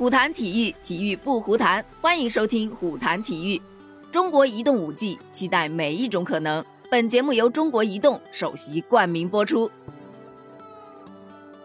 虎谈体育，体育不胡谈。欢迎收听虎谈体育。中国移动五 G，期待每一种可能。本节目由中国移动首席冠名播出。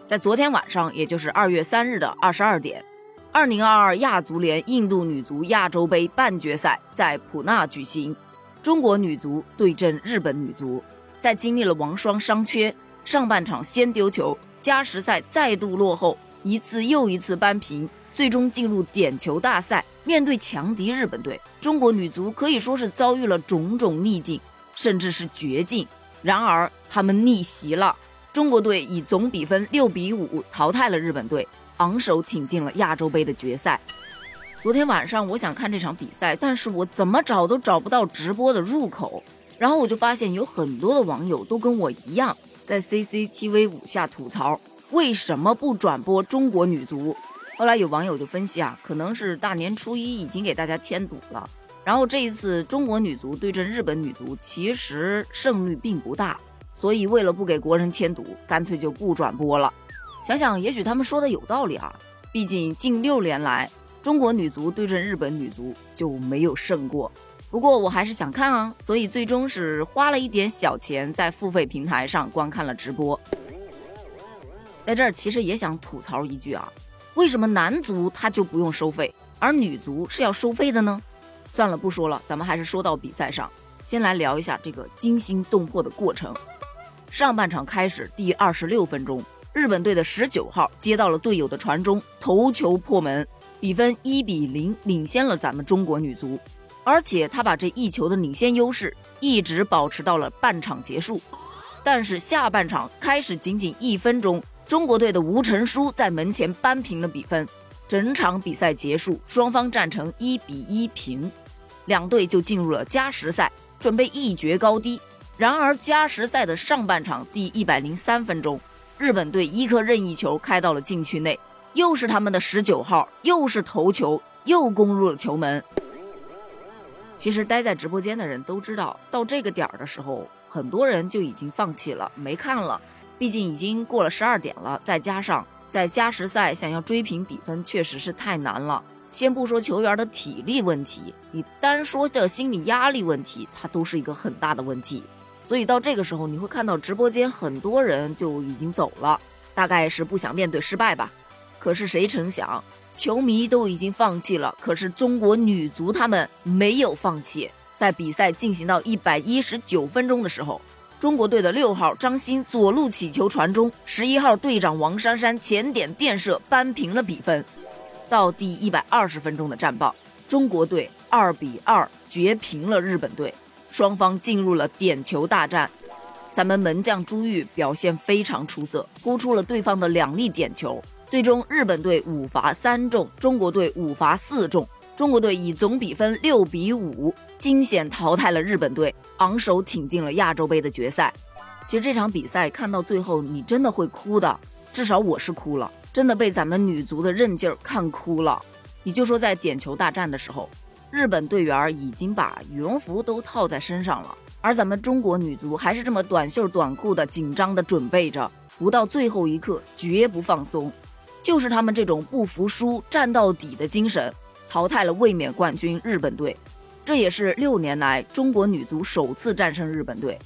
在昨天晚上，也就是二月三日的二十二点，二零二二亚足联印度女足亚洲杯半决赛在普纳举行，中国女足对阵日本女足。在经历了王霜伤缺，上半场先丢球，加时赛再度落后，一次又一次扳平。最终进入点球大赛，面对强敌日本队，中国女足可以说是遭遇了种种逆境，甚至是绝境。然而他们逆袭了，中国队以总比分六比五淘汰了日本队，昂首挺进了亚洲杯的决赛。昨天晚上我想看这场比赛，但是我怎么找都找不到直播的入口，然后我就发现有很多的网友都跟我一样，在 CCTV 五下吐槽，为什么不转播中国女足？后来有网友就分析啊，可能是大年初一已经给大家添堵了。然后这一次中国女足对阵日本女足，其实胜率并不大，所以为了不给国人添堵，干脆就不转播了。想想也许他们说的有道理啊，毕竟近六年来中国女足对阵日本女足就没有胜过。不过我还是想看啊，所以最终是花了一点小钱在付费平台上观看了直播。在这儿其实也想吐槽一句啊。为什么男足他就不用收费，而女足是要收费的呢？算了，不说了，咱们还是说到比赛上，先来聊一下这个惊心动魄的过程。上半场开始第二十六分钟，日本队的十九号接到了队友的传中，头球破门，比分一比零领先了咱们中国女足，而且他把这一球的领先优势一直保持到了半场结束。但是下半场开始仅仅一分钟。中国队的吴成书在门前扳平了比分，整场比赛结束，双方战成一比一平，两队就进入了加时赛，准备一决高低。然而加时赛的上半场第一百零三分钟，日本队一颗任意球开到了禁区内，又是他们的十九号，又是头球，又攻入了球门。其实待在直播间的人都知道，到这个点儿的时候，很多人就已经放弃了，没看了。毕竟已经过了十二点了，再加上在加时赛想要追平比分，确实是太难了。先不说球员的体力问题，你单说这心理压力问题，它都是一个很大的问题。所以到这个时候，你会看到直播间很多人就已经走了，大概是不想面对失败吧。可是谁成想，球迷都已经放弃了，可是中国女足他们没有放弃，在比赛进行到一百一十九分钟的时候。中国队的六号张鑫左路起球传中，十一号队长王珊珊前点垫射扳平了比分。到第一百二十分钟的战报，中国队二比二绝平了日本队，双方进入了点球大战。咱们门将朱玉表现非常出色，扑出了对方的两粒点球。最终日本队五罚三中，中国队五罚四中。中国队以总比分六比五惊险淘汰了日本队，昂首挺进了亚洲杯的决赛。其实这场比赛看到最后，你真的会哭的，至少我是哭了，真的被咱们女足的韧劲儿看哭了。你就说在点球大战的时候，日本队员已经把羽绒服都套在身上了，而咱们中国女足还是这么短袖短裤的紧张的准备着，不到最后一刻绝不放松，就是他们这种不服输、战到底的精神。淘汰了卫冕冠军日本队，这也是六年来中国女足首次战胜日本队。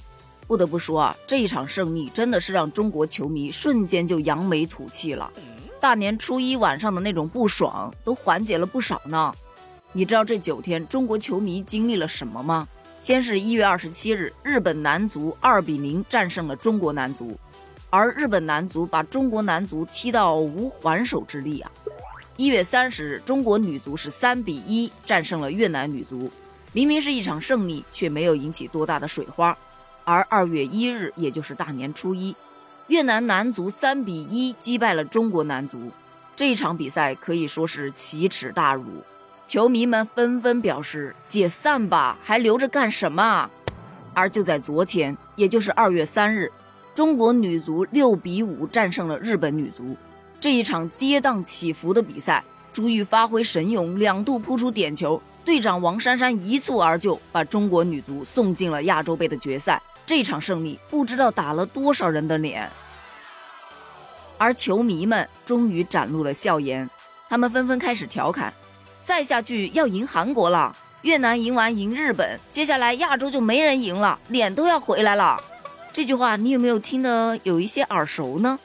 不得不说啊，这一场胜利真的是让中国球迷瞬间就扬眉吐气了。大年初一晚上的那种不爽都缓解了不少呢。你知道这九天中国球迷经历了什么吗？先是一月二十七日，日本男足二比零战胜了中国男足，而日本男足把中国男足踢到无还手之力啊。一月三十日，中国女足是三比一战胜了越南女足，明明是一场胜利，却没有引起多大的水花。而二月一日，也就是大年初一，越南男足三比一击败了中国男足，这一场比赛可以说是奇耻大辱，球迷们纷纷表示解散吧，还留着干什么？而就在昨天，也就是二月三日，中国女足六比五战胜了日本女足。这一场跌宕起伏的比赛，朱玉发挥神勇，两度扑出点球，队长王珊珊一蹴而就，把中国女足送进了亚洲杯的决赛。这场胜利不知道打了多少人的脸，而球迷们终于展露了笑颜。他们纷纷开始调侃：“再下去要赢韩国了，越南赢完赢日本，接下来亚洲就没人赢了，脸都要回来了。”这句话你有没有听得有一些耳熟呢？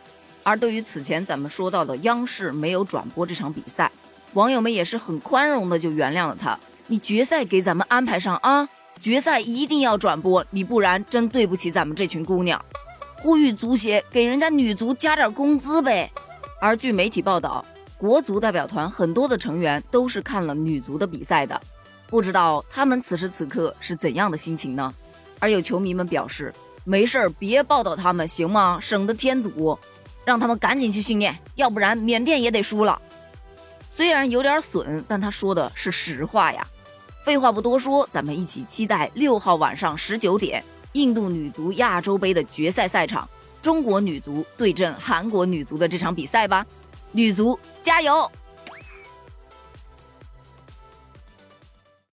而对于此前咱们说到的央视没有转播这场比赛，网友们也是很宽容的就原谅了他。你决赛给咱们安排上啊，决赛一定要转播，你不然真对不起咱们这群姑娘。呼吁足协给人家女足加点工资呗。而据媒体报道。国足代表团很多的成员都是看了女足的比赛的，不知道他们此时此刻是怎样的心情呢？而有球迷们表示，没事儿别报道他们行吗？省得添堵，让他们赶紧去训练，要不然缅甸也得输了。虽然有点损，但他说的是实话呀。废话不多说，咱们一起期待六号晚上十九点，印度女足亚洲杯的决赛赛场，中国女足对阵韩国女足的这场比赛吧。女足加油！